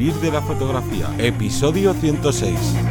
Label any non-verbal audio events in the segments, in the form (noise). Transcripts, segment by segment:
Vivir de la fotografía, episodio 106.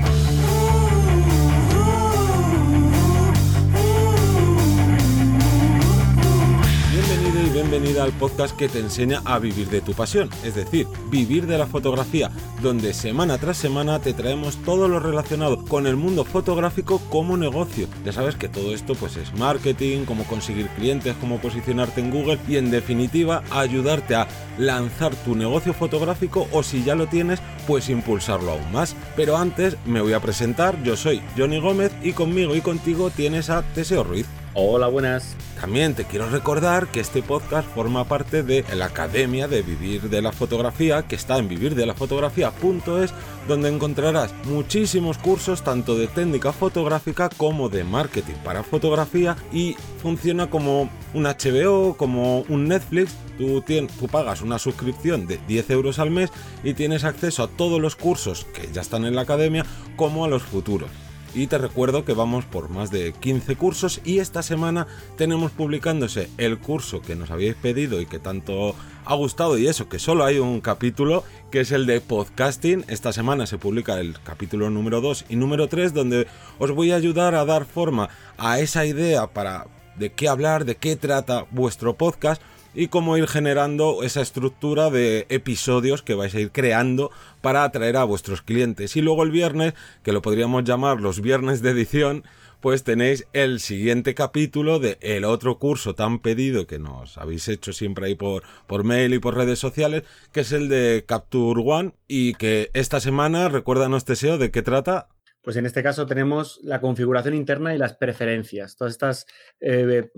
Al podcast que te enseña a vivir de tu pasión, es decir, vivir de la fotografía, donde semana tras semana te traemos todo lo relacionado con el mundo fotográfico como negocio. Ya sabes que todo esto pues es marketing, cómo conseguir clientes, cómo posicionarte en Google y en definitiva ayudarte a lanzar tu negocio fotográfico o si ya lo tienes, pues impulsarlo aún más. Pero antes me voy a presentar, yo soy Johnny Gómez y conmigo y contigo tienes a Teseo Ruiz. Hola, buenas. También te quiero recordar que este podcast forma parte de la Academia de Vivir de la Fotografía, que está en vivirdelafotografía.es, donde encontrarás muchísimos cursos tanto de técnica fotográfica como de marketing para fotografía y funciona como un HBO, como un Netflix. Tú, tú pagas una suscripción de 10 euros al mes y tienes acceso a todos los cursos que ya están en la academia como a los futuros. Y te recuerdo que vamos por más de 15 cursos y esta semana tenemos publicándose el curso que nos habéis pedido y que tanto ha gustado y eso, que solo hay un capítulo que es el de podcasting. Esta semana se publica el capítulo número 2 y número 3 donde os voy a ayudar a dar forma a esa idea para de qué hablar, de qué trata vuestro podcast y cómo ir generando esa estructura de episodios que vais a ir creando para atraer a vuestros clientes. Y luego el viernes, que lo podríamos llamar los viernes de edición, pues tenéis el siguiente capítulo de el otro curso tan pedido que nos habéis hecho siempre ahí por, por mail y por redes sociales, que es el de Capture One y que esta semana, recuérdanos Teseo, de qué trata. Pues en este caso tenemos la configuración interna y las preferencias, todos estos eh,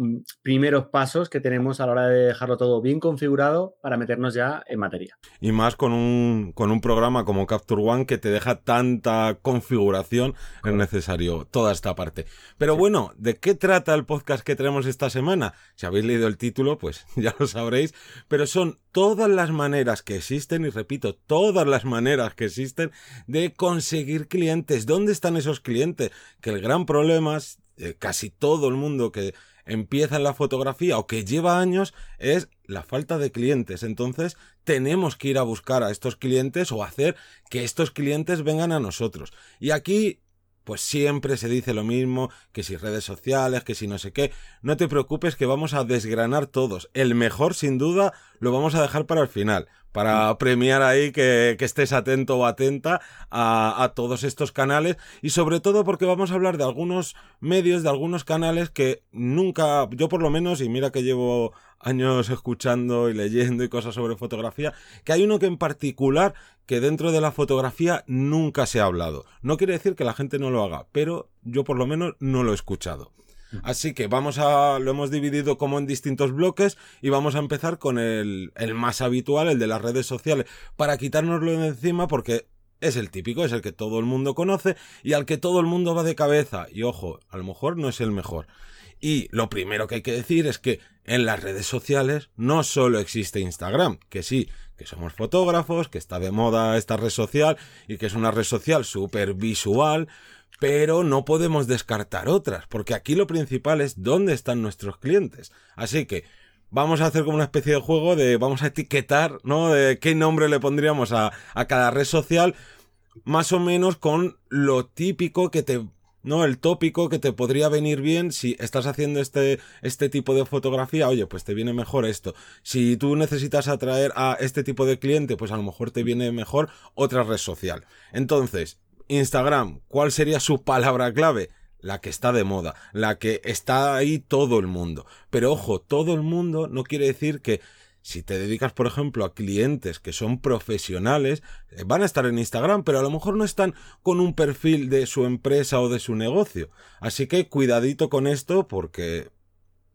primeros pasos que tenemos a la hora de dejarlo todo bien configurado para meternos ya en materia. Y más con un, con un programa como Capture One que te deja tanta configuración, es necesario toda esta parte. Pero bueno, ¿de qué trata el podcast que tenemos esta semana? Si habéis leído el título, pues (laughs) ya lo sabréis, pero son todas las maneras que existen, y repito, todas las maneras que existen de conseguir clientes. ¿Dónde están esos clientes? Que el gran problema es eh, casi todo el mundo que empieza en la fotografía o que lleva años es la falta de clientes. Entonces tenemos que ir a buscar a estos clientes o hacer que estos clientes vengan a nosotros. Y aquí pues siempre se dice lo mismo, que si redes sociales, que si no sé qué. No te preocupes que vamos a desgranar todos. El mejor, sin duda, lo vamos a dejar para el final, para premiar ahí que, estés atento o atenta a, a, todos estos canales y sobre todo porque vamos a hablar de algunos medios, de algunos canales que nunca, yo por lo menos, y mira que llevo años escuchando y leyendo y cosas sobre fotografía, que hay uno que en particular que dentro de la fotografía nunca se ha hablado. No quiere decir que la gente no lo haga, pero yo por lo menos no lo he escuchado. Así que vamos a, lo hemos dividido como en distintos bloques y vamos a empezar con el, el más habitual, el de las redes sociales, para quitárnoslo de encima porque es el típico, es el que todo el mundo conoce y al que todo el mundo va de cabeza. Y ojo, a lo mejor no es el mejor. Y lo primero que hay que decir es que en las redes sociales no solo existe Instagram, que sí, que somos fotógrafos, que está de moda esta red social y que es una red social súper visual, pero no podemos descartar otras, porque aquí lo principal es dónde están nuestros clientes. Así que vamos a hacer como una especie de juego de vamos a etiquetar, ¿no? De qué nombre le pondríamos a, a cada red social, más o menos con lo típico que te ¿no? El tópico que te podría venir bien si estás haciendo este, este tipo de fotografía, oye, pues te viene mejor esto. Si tú necesitas atraer a este tipo de cliente, pues a lo mejor te viene mejor otra red social. Entonces, Instagram, ¿cuál sería su palabra clave? La que está de moda, la que está ahí todo el mundo. Pero ojo, todo el mundo no quiere decir que si te dedicas, por ejemplo, a clientes que son profesionales, eh, van a estar en Instagram, pero a lo mejor no están con un perfil de su empresa o de su negocio. Así que cuidadito con esto porque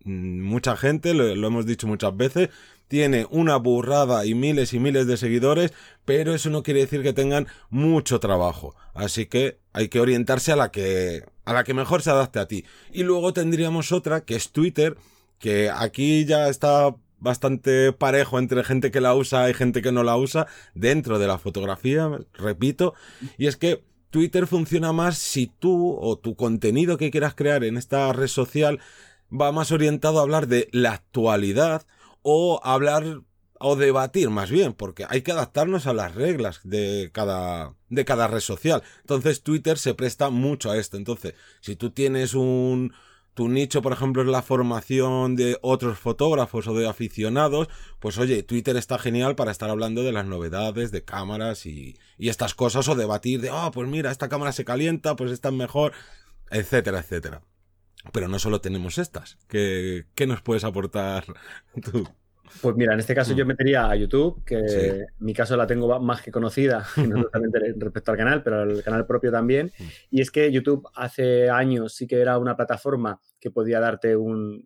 mucha gente, lo, hemos dicho muchas veces, tiene una burrada y miles y miles de seguidores, pero eso no quiere decir que tengan mucho trabajo. Así que hay que orientarse a la que a la que mejor se adapte a ti. Y luego tendríamos otra que es Twitter, que aquí ya está bastante parejo entre gente que la usa y gente que no la usa dentro de la fotografía, repito, y es que Twitter funciona más si tú o tu contenido que quieras crear en esta red social va más orientado a hablar de la actualidad o hablar o debatir más bien, porque hay que adaptarnos a las reglas de cada, de cada red social. Entonces Twitter se presta mucho a esto. Entonces, si tú tienes un, tu nicho, por ejemplo, es la formación de otros fotógrafos o de aficionados, pues oye, Twitter está genial para estar hablando de las novedades, de cámaras y, y estas cosas, o debatir de, oh, pues mira, esta cámara se calienta, pues esta es mejor, etcétera, etcétera. Pero no solo tenemos estas. ¿Qué, qué nos puedes aportar (laughs) tú? Pues mira, en este caso yo mm. metería a YouTube, que en mi caso la tengo más que conocida, (laughs) no solamente respecto al canal, pero al canal propio también. Mm. Y es que YouTube hace años sí que era una plataforma que podía darte una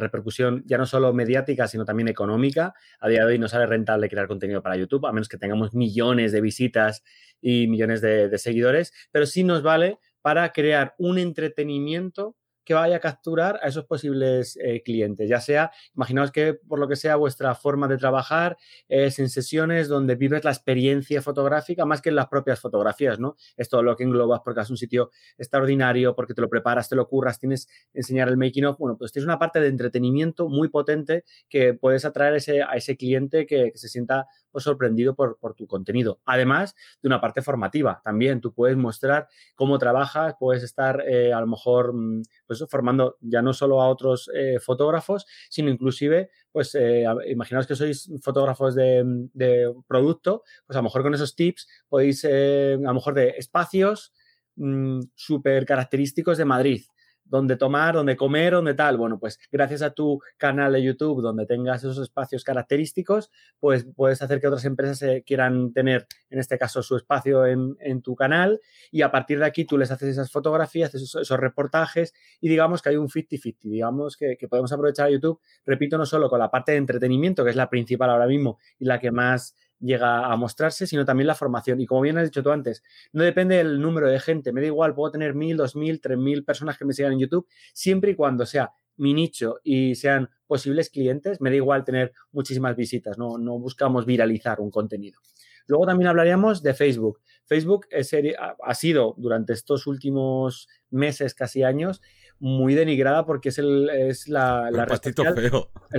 repercusión ya no solo mediática, sino también económica. A día de hoy no sale rentable crear contenido para YouTube, a menos que tengamos millones de visitas y millones de seguidores, pero sí nos vale para crear un entretenimiento que vaya a capturar a esos posibles eh, clientes. Ya sea, imaginaos que por lo que sea vuestra forma de trabajar es en sesiones donde vives la experiencia fotográfica más que en las propias fotografías, ¿no? Es todo lo que englobas porque es un sitio extraordinario, porque te lo preparas, te lo curras, tienes enseñar el making of. Bueno, pues tienes una parte de entretenimiento muy potente que puedes atraer ese, a ese cliente que, se sienta pues, sorprendido por, tu contenido. Además de una parte formativa también, tú puedes mostrar cómo trabajas, puedes estar eh, a lo mejor mm, pues formando ya no solo a otros eh, fotógrafos, sino inclusive, pues eh, imaginaos que sois fotógrafos de, producto, pues a lo mejor con esos tips podéis, a lo mejor de espacios mm, súper característicos de Madrid dónde tomar, dónde comer, dónde tal. Bueno, pues gracias a tu canal de YouTube donde tengas esos espacios característicos, pues puedes hacer que otras empresas quieran tener, en este caso, su espacio en, tu canal y a partir de aquí tú les haces esas fotografías, esos, reportajes y digamos que hay un 50-50, digamos que, que podemos aprovechar a YouTube, repito, no solo con la parte de entretenimiento, que es la principal ahora mismo y la que más llega a mostrarse, sino también la formación. Y como bien has dicho tú antes, no depende del número de gente, me da igual, puedo tener mil, dos mil, tres mil personas que me sigan en YouTube, siempre y cuando sea mi nicho y sean posibles clientes, me da igual tener muchísimas visitas, no, no buscamos viralizar un contenido. Luego también hablaríamos de Facebook. Facebook es, ha sido durante estos últimos meses, casi años, muy denigrada porque es, el, es la, red social.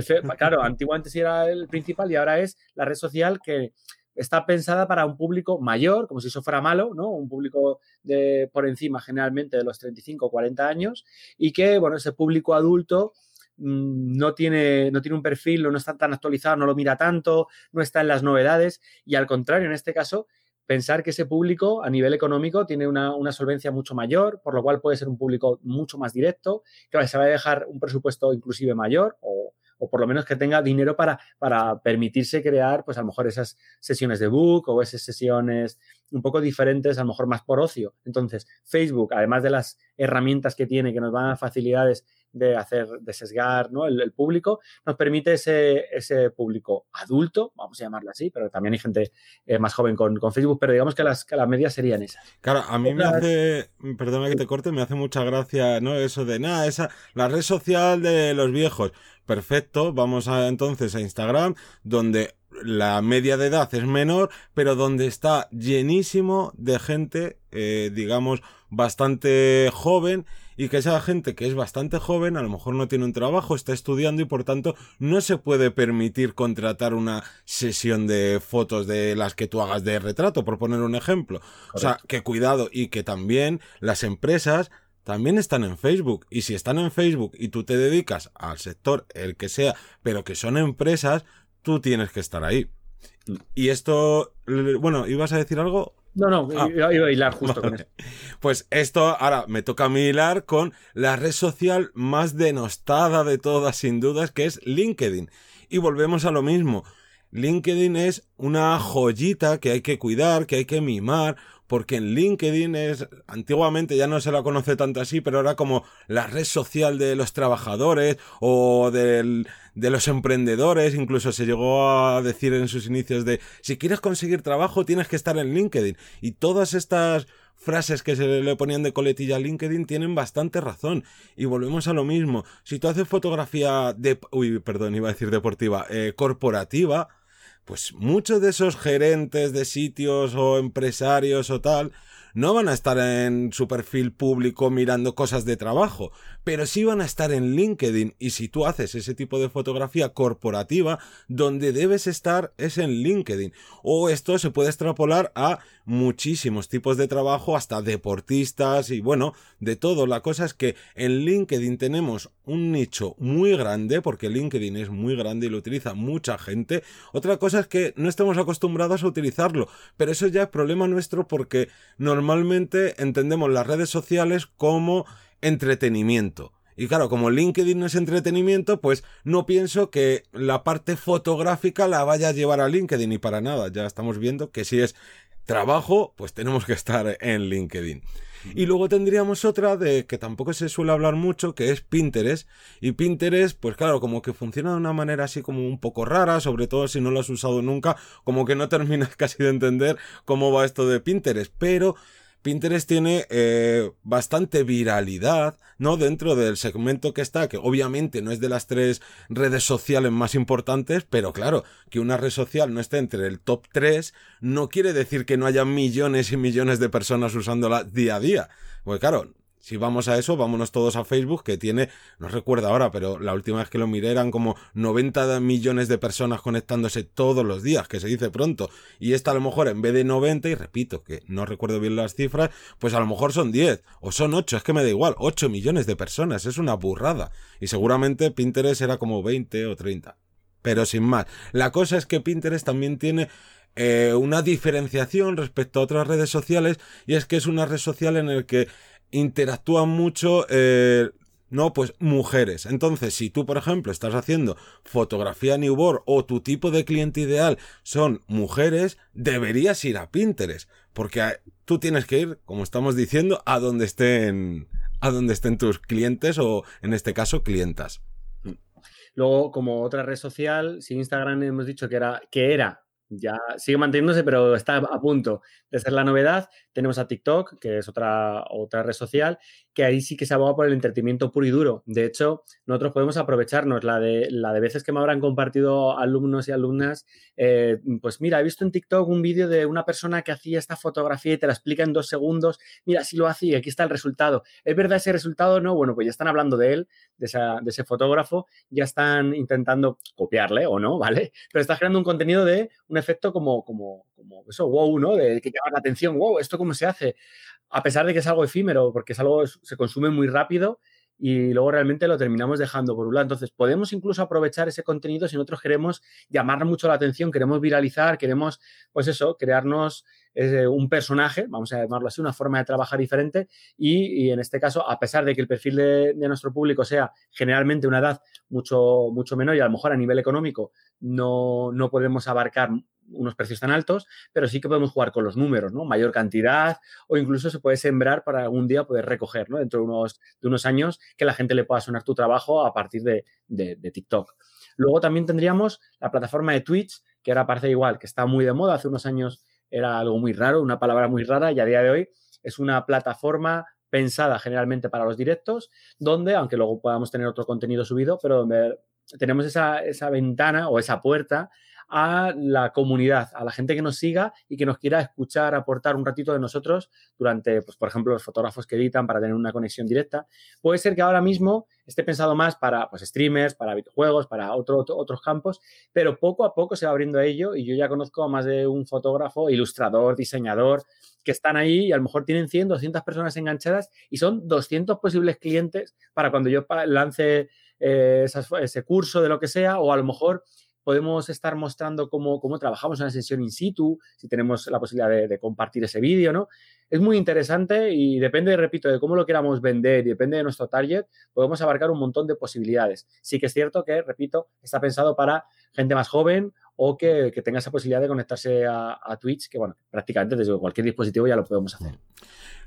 feo. Claro, antiguamente sí era el principal y ahora es la red social que está pensada para un público mayor, como si eso fuera malo, ¿no? Un público de por encima generalmente de los 35 o 40 años y que, bueno, ese público adulto mm, no tiene, no tiene un perfil, no está tan actualizado, no lo mira tanto, no está en las novedades y al contrario, en este caso, pensar que ese público a nivel económico tiene una, solvencia mucho mayor, por lo cual puede ser un público mucho más directo, que se va a dejar un presupuesto inclusive mayor o, o por lo menos que tenga dinero para, para permitirse crear, pues a lo mejor esas sesiones de book o esas sesiones un poco diferentes, a lo mejor más por ocio. Entonces, Facebook, además de las herramientas que tiene, que nos van a dar facilidades de hacer, de sesgar ¿no? el, público, nos permite ese, ese, público adulto, vamos a llamarlo así, pero también hay gente eh, más joven con, con, Facebook, pero digamos que las, que las medias serían esas. Claro, a mí me hace, perdona que te corte, me hace mucha gracia, ¿no? Eso de, nada, esa, la red social de los viejos. Perfecto, vamos a, entonces a Instagram, donde la media de edad es menor, pero donde está llenísimo de gente, eh, digamos, bastante joven y que esa gente que es bastante joven a lo mejor no tiene un trabajo, está estudiando y por tanto no se puede permitir contratar una sesión de fotos de las que tú hagas de retrato, por poner un ejemplo. O sea, que cuidado y que también las empresas también están en Facebook. Y si están en Facebook y tú te dedicas al sector, el que sea, pero que son empresas, tú tienes que estar ahí. Y esto, bueno, ¿ibas a decir algo? No, no, ah. iba, a hilar justo con eso. Pues esto ahora me toca a mí hilar con la red social más denostada de todas, sin dudas, que es LinkedIn. Y volvemos a lo mismo. LinkedIn es una joyita que hay que cuidar, que hay que mimar, porque en LinkedIn es, antiguamente ya no se la conoce tanto así, pero era como la red social de los trabajadores o de los emprendedores, incluso se llegó a decir en sus inicios de, si quieres conseguir trabajo tienes que estar en LinkedIn. Y todas estas frases que se le ponían de coletilla a LinkedIn tienen bastante razón. Y volvemos a lo mismo. Si tú haces fotografía de, uy, perdón, iba a decir deportiva, eh, corporativa, pues muchos de esos gerentes de sitios o empresarios o tal, no van a estar en su perfil público mirando cosas de trabajo, pero sí van a estar en LinkedIn y si tú haces ese tipo de fotografía corporativa, donde debes estar es en LinkedIn. O esto se puede extrapolar a muchísimos tipos de trabajo, hasta deportistas y bueno, de todo. La cosa es que en LinkedIn tenemos un nicho muy grande, porque LinkedIn es muy grande y lo utiliza mucha gente. Otra cosa es que no estamos acostumbrados a utilizarlo, pero eso ya es problema nuestro porque normalmente entendemos las redes sociales como entretenimiento. Y claro, como LinkedIn es entretenimiento, pues no pienso que la parte fotográfica la vaya a llevar a LinkedIn y para nada. Ya estamos viendo que si es trabajo, pues tenemos que estar en LinkedIn. Y luego tendríamos otra de que tampoco se suele hablar mucho, que es Pinterest. Y Pinterest, pues claro, como que funciona de una manera así como un poco rara, sobre todo si no lo has usado nunca, como que no (laughs) terminas casi de entender cómo va esto de Pinterest. Pero Pinterest tiene eh, bastante viralidad, ¿no? Dentro del segmento que está, que obviamente no es de las tres redes sociales más importantes, pero claro, que una red social no esté entre el top 3 no quiere decir que no haya millones y millones de personas usándola día a día. Pues claro, si vamos a eso, vámonos todos a Facebook, que tiene, no recuerdo ahora, pero la última vez que lo miré eran como 90 millones de personas conectándose todos los días, que se dice pronto. Y esta a lo mejor en vez de 90, y repito que no recuerdo bien las cifras, pues a lo mejor son 10 o son 8, es que me da igual, 8 millones de personas, es una burrada. Y seguramente Pinterest era como 20 o 30. Pero sin más, la cosa es que Pinterest también tiene eh, una diferenciación respecto a otras redes sociales y es que es una red social en la que interactúan mucho, eh, no, pues mujeres. Entonces, si tú, por ejemplo, estás haciendo fotografía newborn o tu tipo de cliente ideal son mujeres, deberías ir a Pinterest, porque tú tienes que ir, como estamos diciendo, a donde estén, a donde estén tus clientes o, en este caso, clientas. Luego, como otra red social, si Instagram hemos dicho que era, que era ya sigue manteniéndose, pero está a punto de ser la novedad. Tenemos a TikTok, que es otra, otra red social, que ahí sí que se aboga por el entretenimiento puro y duro. De hecho, nosotros podemos aprovecharnos la de, la de veces que me habrán compartido alumnos y alumnas. Eh, pues mira, he visto en TikTok un vídeo de una persona que hacía esta fotografía y te la explica en dos segundos. Mira, si lo hace y aquí está el resultado. ¿Es verdad ese resultado? No, bueno, pues ya están hablando de él, de, ese fotógrafo, ya están intentando copiarle o no, (laughs) ¿vale? Pero está creando un contenido de un efecto como, como, como eso, wow, ¿no? De que llama la atención, wow, ¿esto cómo se hace? A pesar de que es algo efímero, porque es algo, se consume muy rápido y luego realmente lo terminamos dejando por un lado. Entonces, podemos incluso aprovechar ese contenido si nosotros queremos llamar mucho la atención, queremos viralizar, queremos, pues eso, crearnos eh, un personaje, vamos a llamarlo así, una forma de trabajar diferente y, en este caso, a pesar de que el perfil de, de, nuestro público sea generalmente una edad mucho, mucho menor y a lo mejor a nivel económico no, no podemos abarcar unos precios tan altos, pero sí que podemos jugar con los números, ¿no? Mayor cantidad o incluso se puede sembrar para algún día poder recoger, ¿no? Dentro de unos, de unos años que la gente le pueda sonar tu trabajo a partir de, de, de TikTok. Luego también tendríamos la plataforma de Twitch, que ahora parece igual, que está muy de moda. Hace unos años era algo muy raro, una palabra muy rara, y a día de hoy es una plataforma pensada generalmente para los directos, donde, aunque luego podamos tener otro contenido subido, pero donde tenemos esa, esa ventana o esa puerta a la comunidad, a la gente que nos siga y que nos quiera escuchar, aportar un ratito de nosotros durante, pues, por ejemplo, los fotógrafos que editan para tener una conexión directa. Puede ser que ahora mismo esté pensado más para pues, streamers, para videojuegos, para otro, otros campos, pero poco a poco se va abriendo a ello y yo ya conozco a más de un fotógrafo, ilustrador, diseñador, que están ahí y a lo mejor tienen 100, 200 personas enganchadas y son 200 posibles clientes para cuando yo lance eh, ese curso de lo que sea o a lo mejor podemos estar mostrando cómo, cómo trabajamos en una sesión in situ, si tenemos la posibilidad de, compartir ese vídeo, ¿no? Es muy interesante y depende, repito, de cómo lo queramos vender y depende de nuestro target, podemos abarcar un montón de posibilidades. Sí que es cierto que, repito, está pensado para gente más joven o que, tenga esa posibilidad de conectarse a, a Twitch, que bueno, prácticamente desde cualquier dispositivo ya lo podemos hacer.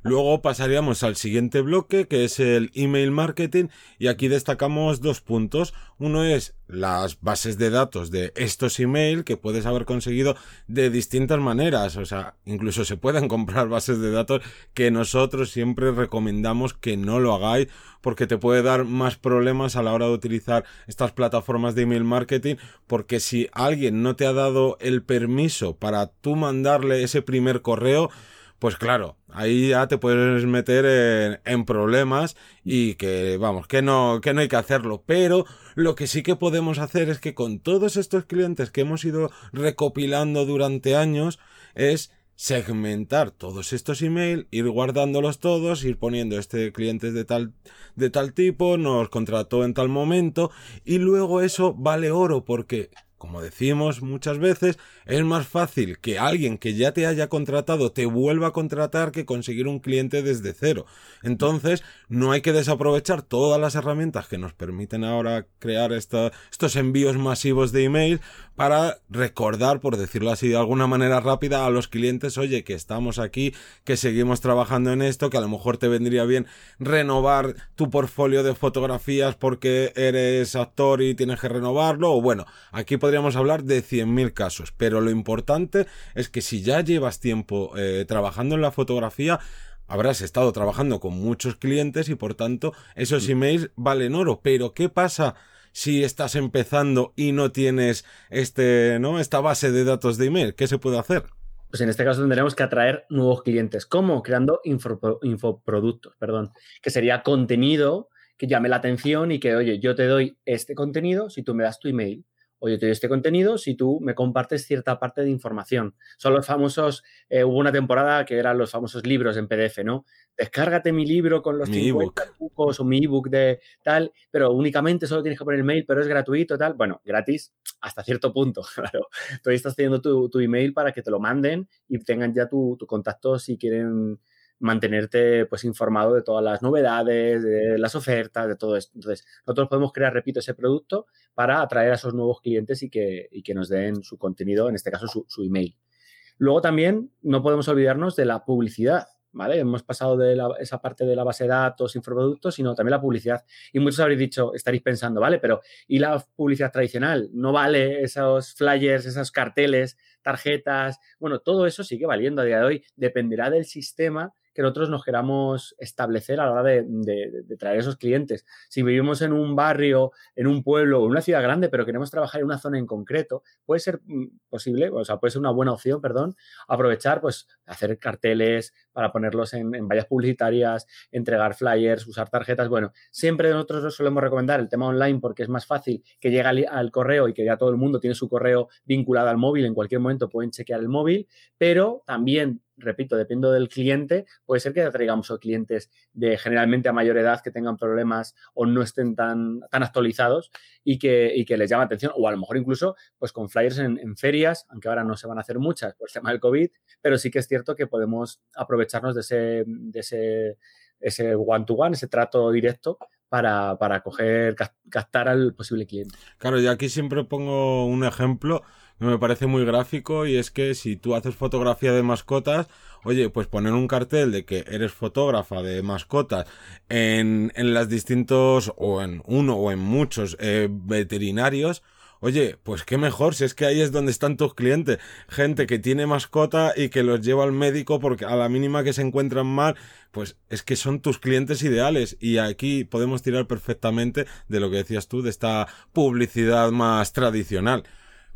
Luego pasaríamos al siguiente bloque, que es el email marketing, y aquí destacamos dos puntos. Uno es las bases de datos de estos email que puedes haber conseguido de distintas maneras. O sea, incluso se pueden (laughs) comprar bases de datos que nosotros siempre recomendamos que no lo hagáis porque te puede dar más problemas a la hora de utilizar estas plataformas de email marketing porque si alguien no te ha dado el permiso para tú mandarle ese primer correo, pues claro, ahí ya te puedes meter en, problemas y que vamos, que no, que no hay que hacerlo. Pero lo que sí que podemos hacer es que con todos estos clientes que hemos ido recopilando durante años es segmentar todos estos emails, ir guardándolos todos, ir poniendo este cliente de tal, de tal tipo, nos contrató en tal momento y luego eso vale oro porque como decimos muchas veces, es más fácil que alguien que ya te haya contratado te vuelva a contratar que conseguir un cliente desde cero. Entonces, no hay que desaprovechar todas las herramientas que nos permiten ahora crear estos envíos masivos de email para recordar, por decirlo así de alguna manera rápida, a los clientes, oye, que estamos aquí, que seguimos trabajando en esto, que a lo mejor te vendría bien renovar tu portfolio de fotografías porque eres actor y tienes que renovarlo, o bueno, aquí podríamos hablar de 100.000 casos, pero lo importante es que si ya llevas tiempo eh, trabajando en la fotografía, habrás estado trabajando con muchos clientes y por tanto esos emails valen oro. Pero ¿qué pasa si estás empezando y no tienes este, ¿no? esta base de datos de email? ¿Qué se puede hacer? Pues en este caso tendremos que atraer nuevos clientes. ¿Cómo? Creando infoproductos, perdón, que sería contenido que llame la atención y que, oye, yo te doy este contenido si tú me das tu email oye, te doy este contenido si tú me compartes cierta parte de información. Son los famosos, eh, hubo una temporada que eran los famosos libros en PDF, ¿no? Descárgate mi libro con los mi 50 o mi ebook de tal, pero únicamente solo tienes que poner el mail, pero es gratuito, tal. Bueno, gratis hasta cierto punto, (laughs) claro. Tú estás teniendo tu, email para que te lo manden y tengan ya tu, tu contacto si quieren mantenerte pues informado de todas las novedades, de las ofertas, de todo esto. Entonces, nosotros podemos crear, repito, ese producto para atraer a esos nuevos clientes y que, que nos den su contenido, en este caso su, email. Luego también no podemos olvidarnos de la publicidad. ¿Vale? Hemos pasado de esa parte de la base de datos, infoproductos, sino también la publicidad. Y muchos habréis dicho, estaréis pensando, ¿vale? Pero ¿y la publicidad tradicional? ¿No vale esos flyers, esos carteles, tarjetas? Bueno, todo eso sigue valiendo a día de hoy. Dependerá del sistema que nosotros nos queramos establecer a la hora de, traer esos clientes. Si vivimos en un barrio, en un pueblo o en una ciudad grande, pero queremos trabajar en una zona en concreto, puede ser mm, posible, o sea, puede ser una buena opción, perdón, aprovechar, pues, hacer carteles para ponerlos en, vallas publicitarias, entregar flyers, usar tarjetas. Bueno, siempre nosotros nos solemos recomendar el tema online porque es más fácil que llegue al, al correo y que ya todo el mundo tiene su correo vinculado al móvil, en cualquier momento pueden chequear el móvil, pero también repito, dependo del cliente, puede ser que atraigamos a clientes de generalmente a mayor edad que tengan problemas o no estén tan, tan actualizados y que, que les llame atención, o a lo mejor incluso pues con flyers en, ferias, aunque ahora no se van a hacer muchas por el tema del COVID, pero sí que es cierto que podemos aprovecharnos de ese, de ese, ese one-to-one, ese trato directo para, para coger, captar al posible cliente. Claro, yo aquí siempre pongo un ejemplo me parece muy gráfico y es que si tú haces fotografía de mascotas, oye, pues poner un cartel de que eres fotógrafa de mascotas en, en las distintos, o en uno o en muchos eh, veterinarios, Oye, pues qué mejor si es que ahí es donde están tus clientes. Gente que tiene mascota y que los lleva al médico porque a la mínima que se encuentran mal, pues es que son tus clientes ideales. Y aquí podemos tirar perfectamente de lo que decías tú, de esta publicidad más tradicional.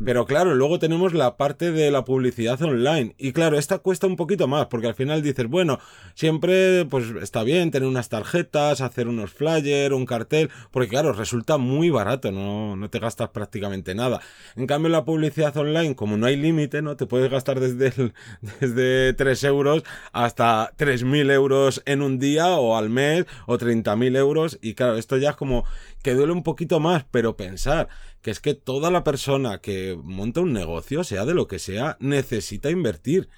Pero claro, luego tenemos la parte de la publicidad online. Y claro, esta cuesta un poquito más, porque al final dices, bueno, siempre pues está bien tener unas tarjetas, hacer unos flyers, un cartel, porque claro, resulta muy barato, no, no te gastas prácticamente nada. En cambio, la publicidad online, como no hay límite, ¿no? Te puedes gastar desde, (laughs) desde 3 euros hasta 3.000 euros en un día o al mes o 30.000 euros. Y claro, esto ya es como duele un poquito más, pero pensar que es que toda la persona que monta un negocio, sea de lo que sea, necesita invertir.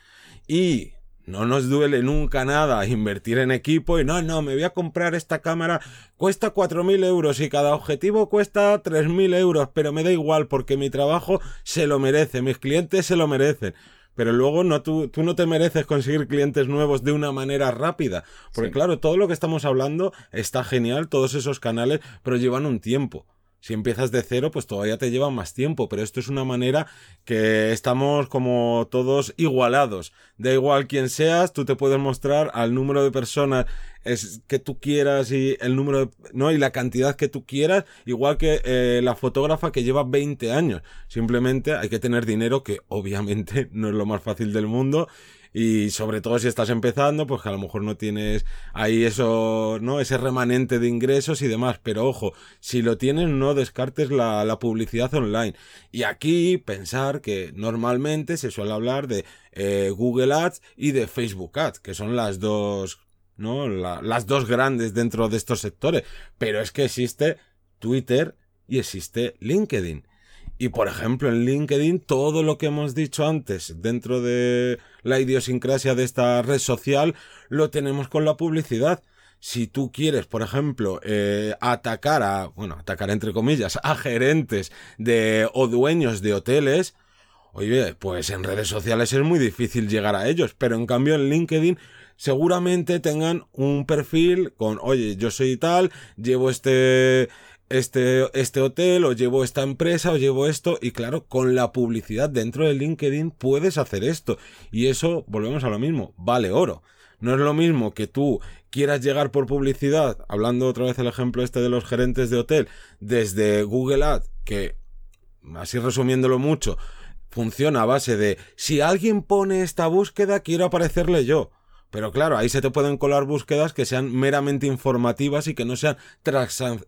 Y no nos duele nunca nada invertir en equipo y no, no, me voy a comprar esta cámara, cuesta 4.000 euros y cada objetivo cuesta 3.000 euros, pero me da igual porque mi trabajo se lo merece, mis clientes se lo merecen. Pero luego no, tú, tú no te mereces conseguir clientes nuevos de una manera rápida. Porque claro, todo lo que estamos hablando está genial, todos esos canales, pero llevan un tiempo. Si empiezas de cero, pues todavía te lleva más tiempo, pero esto es una manera que estamos como todos igualados. Da igual quién seas, tú te puedes mostrar al número de personas es que tú quieras y el número, ¿no? Y la cantidad que tú quieras, igual que eh, la fotógrafa que lleva 20 años. Simplemente hay que tener dinero, que obviamente (laughs) no es lo más fácil del mundo, y sobre todo si estás empezando, pues que a lo mejor no tienes ahí eso, ¿no? Ese remanente de ingresos y demás. Pero ojo, si lo tienes, no descartes la, la publicidad online. Y aquí pensar que normalmente se suele hablar de eh, Google Ads y de Facebook Ads, que son las dos, ¿no? las dos grandes dentro de estos sectores. Pero es que existe Twitter y existe LinkedIn. Y por ejemplo, en LinkedIn, todo lo que hemos dicho antes dentro de la idiosincrasia de esta red social, lo tenemos con la publicidad. Si tú quieres, por ejemplo, eh, atacar a, bueno, atacar entre comillas, a gerentes de, o dueños de hoteles, oye, pues en redes sociales es muy difícil llegar a ellos, pero en cambio en LinkedIn seguramente tengan un perfil con, oye, yo soy tal, llevo este, este, este hotel, o llevo esta empresa, o llevo esto, y claro, con la publicidad dentro de LinkedIn puedes hacer esto. Y eso, volvemos a lo mismo, vale oro. No es lo mismo que tú quieras llegar por publicidad, hablando otra vez el ejemplo este de los gerentes de hotel, desde Google Ads, que, así resumiéndolo mucho, funciona a base de si alguien pone esta búsqueda, quiero aparecerle yo. Pero claro, ahí se te pueden colar búsquedas que sean meramente informativas y que no sean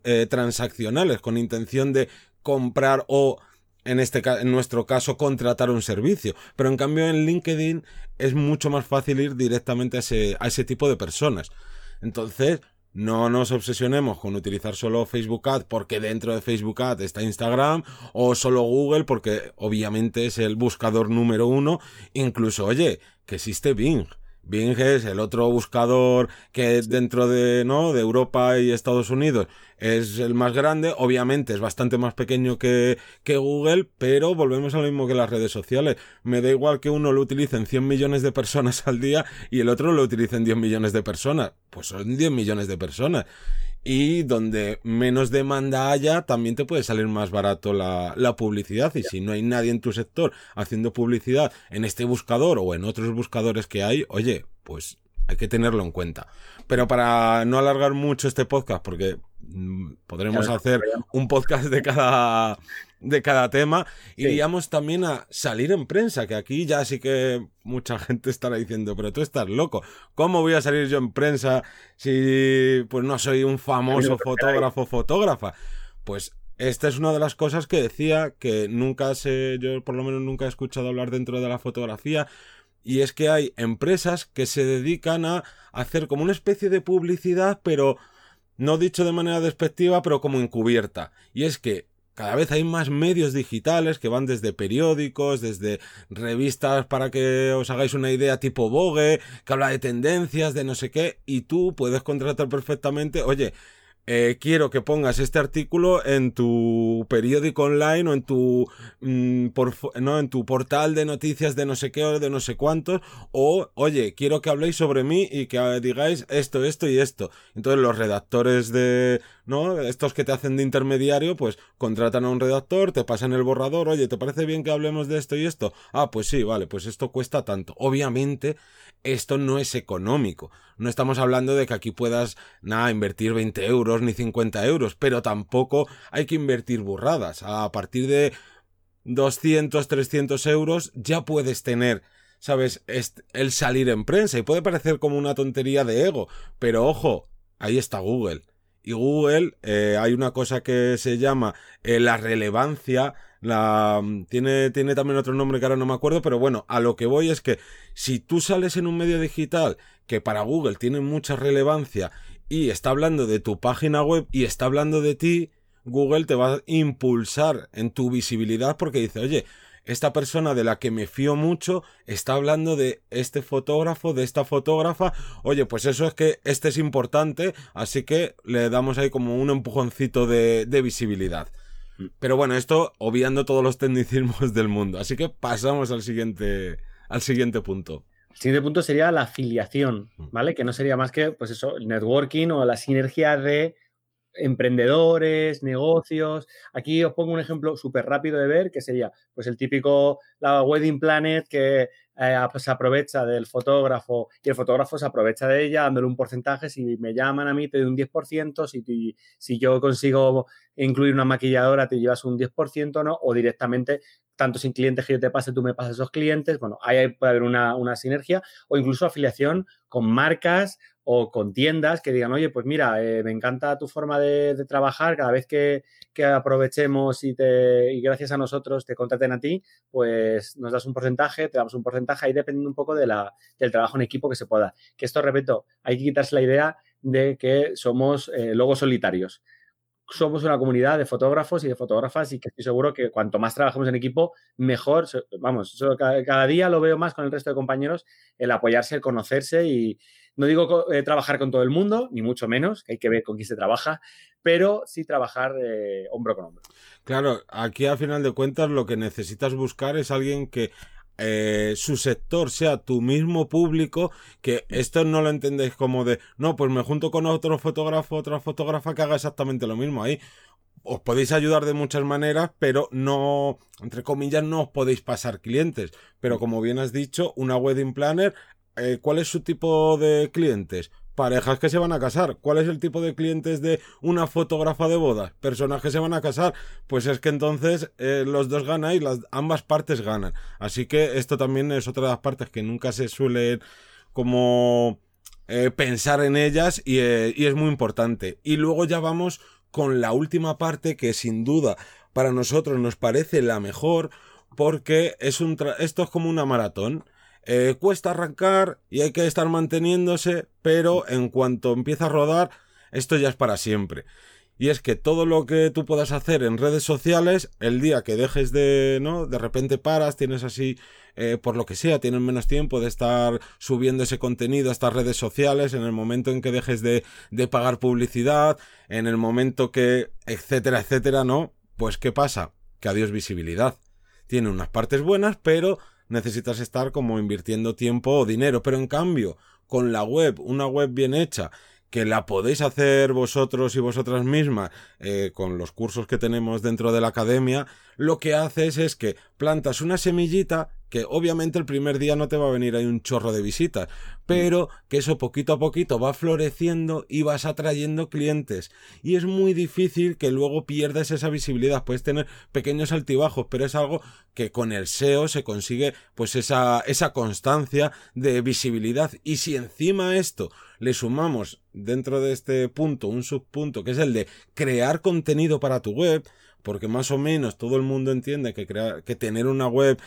eh, transaccionales con intención de comprar o en este en nuestro caso contratar un servicio. Pero en cambio en LinkedIn es mucho más fácil ir directamente a ese, a ese tipo de personas. Entonces, no nos obsesionemos con utilizar solo Facebook Ad porque dentro de Facebook Ad está Instagram o solo Google porque obviamente es el buscador número uno. Incluso, oye, que existe Bing. Bing es el otro buscador que dentro de, ¿no? de Europa y Estados Unidos es el más grande. Obviamente es bastante más pequeño que, que Google, pero volvemos a lo mismo que las redes sociales. Me da igual que uno lo utilicen 100 millones de personas al día y el otro lo utilicen 10 millones de personas. Pues son 10 millones de personas y donde menos demanda haya, también te puede salir más barato la, la, publicidad. Y si no hay nadie en tu sector haciendo publicidad en este buscador o en otros buscadores que hay, oye, pues hay que tenerlo en cuenta. Pero para no alargar mucho este podcast, porque mm, podremos hacer un podcast de cada de cada tema. Iríamos también a salir en prensa, que aquí ya sí que mucha gente estará diciendo, pero tú estás loco. ¿Cómo voy a salir yo en prensa si pues no soy un famoso fotógrafo fotógrafa? Pues esta es una de las cosas que decía que nunca sé, yo por lo menos nunca he escuchado hablar dentro de la fotografía, y es que hay empresas que se dedican a hacer como una especie de publicidad, pero no dicho de manera despectiva, pero como encubierta. Y es que cada vez hay más medios digitales que van desde periódicos, desde revistas para que os hagáis una idea tipo Vogue, que habla de tendencias, de no sé qué, y tú puedes contratar perfectamente, oye, eh, quiero que pongas este artículo en tu periódico online o en tu, mm, no, en tu portal de noticias de no sé qué o de no sé cuántos, o oye, quiero que habléis sobre mí y que digáis esto, esto y esto. Entonces los redactores de, ¿no? Estos que te hacen de intermediario, pues contratan a un redactor, te pasan el borrador, oye, ¿te parece bien que hablemos de esto y esto? Ah, pues sí, vale, pues esto cuesta tanto. Obviamente, esto no es económico. No estamos hablando de que aquí puedas, nada, invertir 20 euros ni 50 euros, pero tampoco hay que invertir burradas. A partir de 200, 300 euros ya puedes tener, ¿sabes? El salir en prensa y puede parecer como una tontería de ego, pero ojo, ahí está Google. Y Google, eh, hay una cosa que se llama eh, la relevancia la, mm, tiene, tiene también otro nombre que ahora no me acuerdo, pero bueno, a lo que voy es que si tú sales en un medio digital que para Google tiene mucha relevancia y está hablando de tu página web y está hablando de ti, Google te va a impulsar en tu visibilidad porque dice, oye, esta persona de la que me fío mucho está hablando de este fotógrafo, de esta fotógrafa, oye, pues eso es que este es importante, así que le damos ahí como un empujoncito de, de visibilidad. Pero bueno, esto obviando todos los tecnicismos del mundo. Así que pasamos al siguiente, al siguiente punto. El siguiente punto sería la afiliación, mm. ¿vale? Que no sería más que, pues eso, el networking o la sinergia de emprendedores, negocios. Aquí os pongo un ejemplo súper rápido de ver, que sería pues el típico, la Wedding Planet que eh, pues, se aprovecha del fotógrafo y el fotógrafo se aprovecha de ella dándole un porcentaje. Si me llaman a mí te doy un 10%, si, si yo consigo incluir una maquilladora te llevas un 10%, ¿no? O directamente, tanto sin clientes que yo te pase, tú me pasas esos clientes. Bueno, ahí puede haber una, una sinergia o incluso afiliación con marcas o con tiendas que digan, oye, pues mira, eh, me encanta tu forma de, trabajar, cada vez que, aprovechemos y, te, y gracias a nosotros te contraten a ti, pues nos das un porcentaje, te damos un porcentaje, ahí dependiendo un poco de la, del trabajo en equipo que se pueda. Que esto, repito, hay que quitarse la idea de que somos eh, logos solitarios somos una comunidad de fotógrafos y de fotógrafas y que estoy seguro que cuanto más trabajemos en equipo, mejor. Vamos, cada, día lo veo más con el resto de compañeros, el apoyarse, el conocerse y no digo eh, trabajar con todo el mundo, ni mucho menos, que hay que ver con quién se trabaja, pero sí trabajar eh, hombro con hombro. Claro, aquí a final de cuentas lo que necesitas buscar es alguien que eh, su sector sea tu mismo público, que esto no lo entendéis como de, no, pues me junto con otro fotógrafo, otra fotógrafa que haga exactamente lo mismo. Ahí os podéis ayudar de muchas maneras, pero no, entre comillas, no os podéis pasar clientes. Pero como bien has dicho, una wedding planner, eh, ¿cuál es su tipo de clientes? Parejas que se van a casar. ¿Cuál es el tipo de clientes de una fotógrafa de bodas? Personas que se van a casar. Pues es que entonces eh, los dos ganan y las, ambas partes ganan. Así que esto también es otra de las partes que nunca se suele como eh, pensar en ellas y, eh, y es muy importante. Y luego ya vamos con la última parte que sin duda para nosotros nos parece la mejor porque es un esto es como una maratón. Eh, cuesta arrancar y hay que estar manteniéndose, pero en cuanto empieza a rodar, esto ya es para siempre. Y es que todo lo que tú puedas hacer en redes sociales, el día que dejes de, ¿no? De repente paras, tienes así, eh, por lo que sea, tienes menos tiempo de estar subiendo ese contenido a estas redes sociales, en el momento en que dejes de, de pagar publicidad, en el momento que, etcétera, etcétera, ¿no? Pues ¿qué pasa? Que adiós visibilidad. Tiene unas partes buenas, pero necesitas estar como invirtiendo tiempo o dinero. Pero en cambio, con la web, una web bien hecha, que la podéis hacer vosotros y vosotras mismas eh, con los cursos que tenemos dentro de la academia, lo que haces es que plantas una semillita que obviamente el primer día no te va a venir ahí un chorro de visitas, pero que eso poquito a poquito va floreciendo y vas atrayendo clientes. Y es muy difícil que luego pierdas esa visibilidad. Puedes tener pequeños altibajos, pero es algo que con el SEO se consigue pues esa, esa constancia de visibilidad. Y si encima esto le sumamos dentro de este punto un subpunto que es el de crear contenido para tu web, porque más o menos todo el mundo entiende que, crear, que tener una web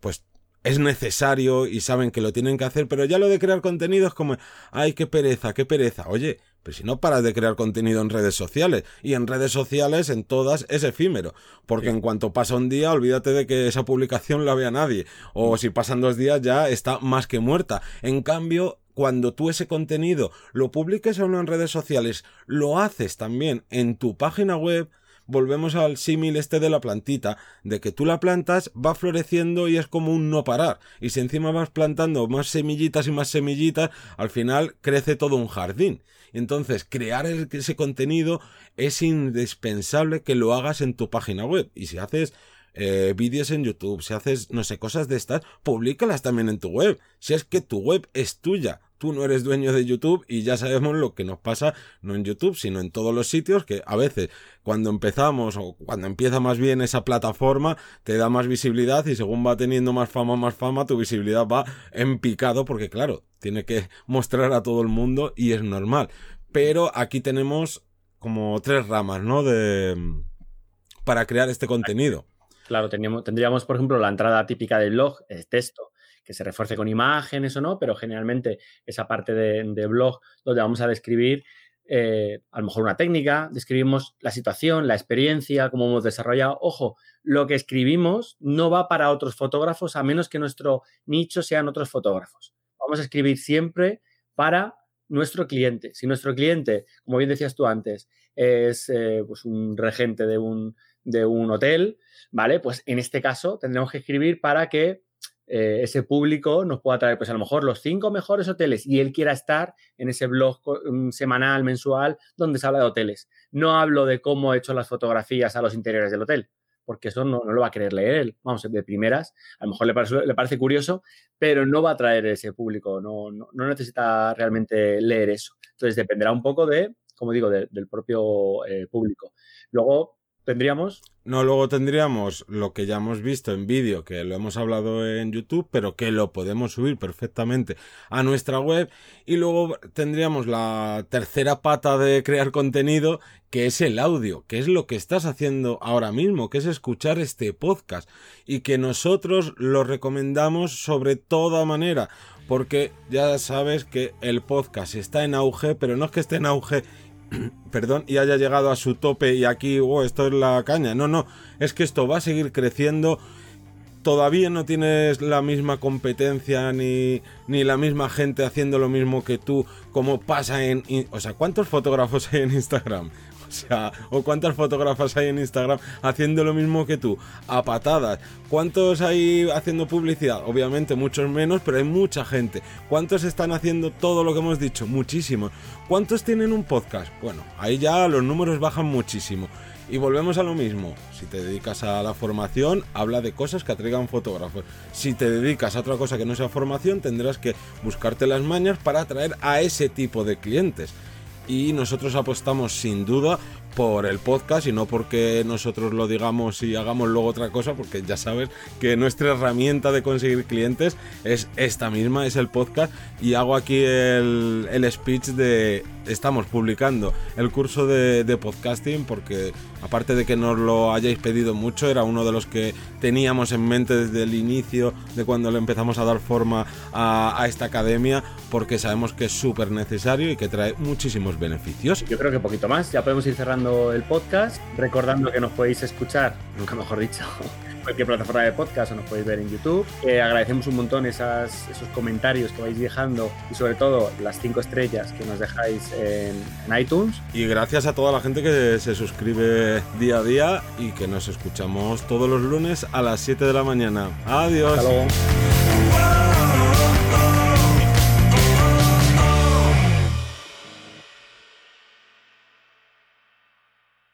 pues es necesario y saben que lo tienen que hacer, pero ya lo de crear contenido es como, ay, qué pereza, qué pereza. Oye, pero si no paras de crear contenido en redes sociales, y en redes sociales, en todas, es efímero, porque en cuanto pasa un día, olvídate de que esa publicación la vea nadie, o si pasan dos días ya está más que muerta. En cambio, cuando tú ese contenido lo publiques o no en redes sociales, lo haces también en tu página web, volvemos al símil este de la plantita, de que tú la plantas, va floreciendo y es como un no parar. Y si encima vas plantando más semillitas y más semillitas, al final crece todo un jardín. Entonces, crear ese contenido es indispensable que lo hagas en tu página web. Y si haces eh, vídeos en YouTube, si haces, no sé, cosas de estas, públicalas también en tu web. Si es que tu web es tuya, tú no eres dueño de YouTube y ya sabemos lo que nos pasa, no en YouTube, sino en todos los sitios, que a veces cuando empezamos o cuando empieza más bien esa plataforma, te da más visibilidad y según va teniendo más fama, más fama, tu visibilidad va en picado porque claro, tiene que mostrar a todo el mundo y es normal. Pero aquí tenemos como tres ramas, ¿no? De para crear este contenido. Claro, tendríamos, por ejemplo, la entrada típica del blog, el texto, que se refuerce con imágenes o no, pero generalmente esa parte de, blog donde vamos a describir eh, a lo mejor una técnica, describimos la situación, la experiencia, cómo hemos desarrollado. Ojo, lo que escribimos no va para otros fotógrafos a menos que nuestro nicho sean otros fotógrafos. Vamos a escribir siempre para nuestro cliente. Si nuestro cliente, como bien decías tú antes, es eh, pues un regente de un, de un hotel, ¿vale? Pues en este caso tendremos que escribir para que eh, ese público nos pueda traer, pues a lo mejor los cinco mejores hoteles y él quiera estar en ese blog semanal, mensual, donde se habla de hoteles. No hablo de cómo he hecho las fotografías a los interiores del hotel, porque eso no, lo va a querer leer él. Vamos, de primeras, a lo mejor le parece, le parece curioso, pero no va a traer ese público, no, no, necesita realmente leer eso. Entonces dependerá un poco de, como digo, del propio eh, público. Luego, tendríamos. No, luego tendríamos lo que ya hemos visto en vídeo, que lo hemos hablado en YouTube, pero que lo podemos subir perfectamente a nuestra web. Y luego tendríamos la tercera pata de crear contenido, que es el audio, que es lo que estás haciendo ahora mismo, que es escuchar este podcast. Y que nosotros lo recomendamos sobre toda manera, porque ya sabes que el podcast está en auge, pero no es que esté en auge (clears throat) perdón, y haya llegado a su tope y aquí, oh, esto es la caña. No, no, es que esto va a seguir creciendo. Todavía no tienes la misma competencia ni, ni la misma gente haciendo lo mismo que tú, como pasa en... O sea, ¿cuántos fotógrafos hay en Instagram? O sea, o cuántas fotógrafas hay en Instagram haciendo lo mismo que tú, a patadas. ¿Cuántos hay haciendo publicidad? Obviamente muchos menos, pero hay mucha gente. ¿Cuántos están haciendo todo lo que hemos dicho? Muchísimos. ¿Cuántos tienen un podcast? Bueno, ahí ya los números bajan muchísimo. Y volvemos a lo mismo. Si te dedicas a la formación, habla de cosas que atraigan fotógrafos. Si te dedicas a otra cosa que no sea formación, tendrás que buscarte las mañas para atraer a ese tipo de clientes y nosotros apostamos sin duda por el podcast y no porque nosotros lo digamos y hagamos luego otra cosa, porque ya sabes que nuestra herramienta de conseguir clientes es esta misma, es el podcast y hago aquí el, el speech de estamos publicando el curso de, podcasting porque aparte de que nos lo hayáis pedido mucho, era uno de los que teníamos en mente desde el inicio de cuando le empezamos a dar forma a, esta academia porque sabemos que es súper necesario y que trae muchísimos beneficios. Yo creo que poquito más, ya podemos ir cerrando el podcast, recordando que nos podéis escuchar, nunca mejor dicho, cualquier plataforma de podcast o nos podéis ver en YouTube. agradecemos un montón esas, esos comentarios que vais dejando y sobre todo las cinco estrellas que nos dejáis en, iTunes. Y gracias a toda la gente que se suscribe día a día y que nos escuchamos todos los lunes a las 7 de la mañana. Adiós. Hasta luego.